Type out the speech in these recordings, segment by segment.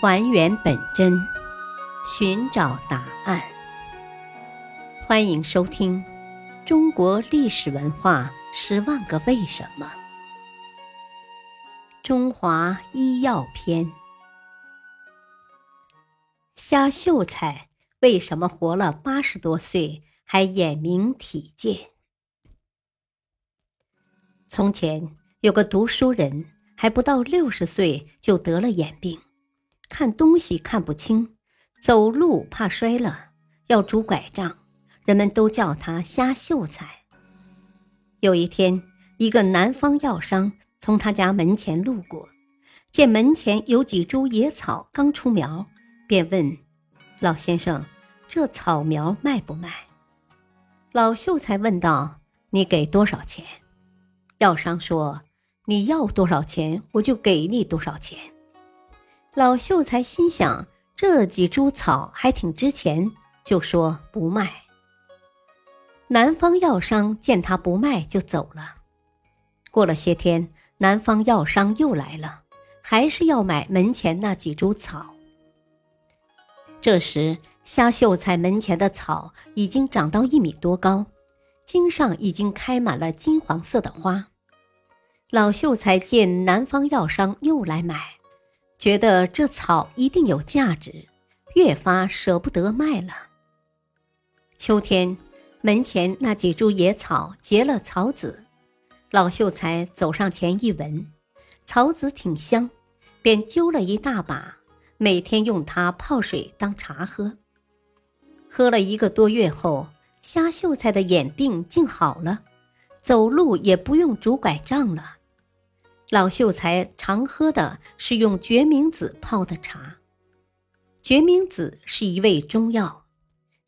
还原本真，寻找答案。欢迎收听《中国历史文化十万个为什么》——中华医药篇。虾秀才为什么活了八十多岁还眼明体健？从前有个读书人，还不到六十岁就得了眼病。看东西看不清，走路怕摔了，要拄拐杖，人们都叫他瞎秀才。有一天，一个南方药商从他家门前路过，见门前有几株野草刚出苗，便问老先生：“这草苗卖不卖？”老秀才问道：“你给多少钱？”药商说：“你要多少钱，我就给你多少钱。”老秀才心想：“这几株草还挺值钱，就说不卖。”南方药商见他不卖，就走了。过了些天，南方药商又来了，还是要买门前那几株草。这时，虾秀才门前的草已经长到一米多高，茎上已经开满了金黄色的花。老秀才见南方药商又来买。觉得这草一定有价值，越发舍不得卖了。秋天，门前那几株野草结了草籽，老秀才走上前一闻，草籽挺香，便揪了一大把，每天用它泡水当茶喝。喝了一个多月后，虾秀才的眼病竟好了，走路也不用拄拐杖了。老秀才常喝的是用决明子泡的茶。决明子是一味中药，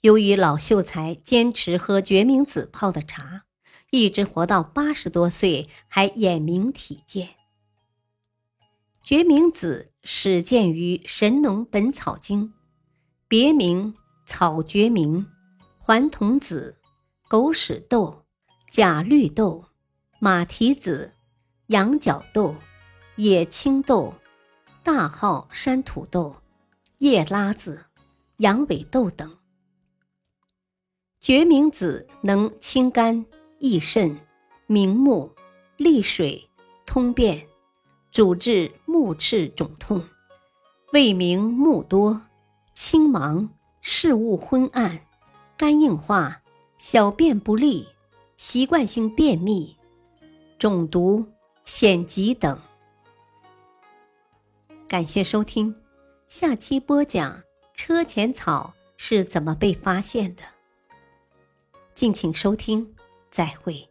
由于老秀才坚持喝决明子泡的茶，一直活到八十多岁还眼明体健。决明子始见于《神农本草经》，别名草决明、还童子、狗屎豆、假绿豆、马蹄子。羊角豆、野青豆、大号山土豆、叶拉子、羊尾豆等。决明子能清肝益肾、明目、利水、通便，主治目赤肿痛、胃明目多、青盲、视物昏暗、肝硬化、小便不利、习惯性便秘、肿毒。险疾等。感谢收听，下期播讲车前草是怎么被发现的。敬请收听，再会。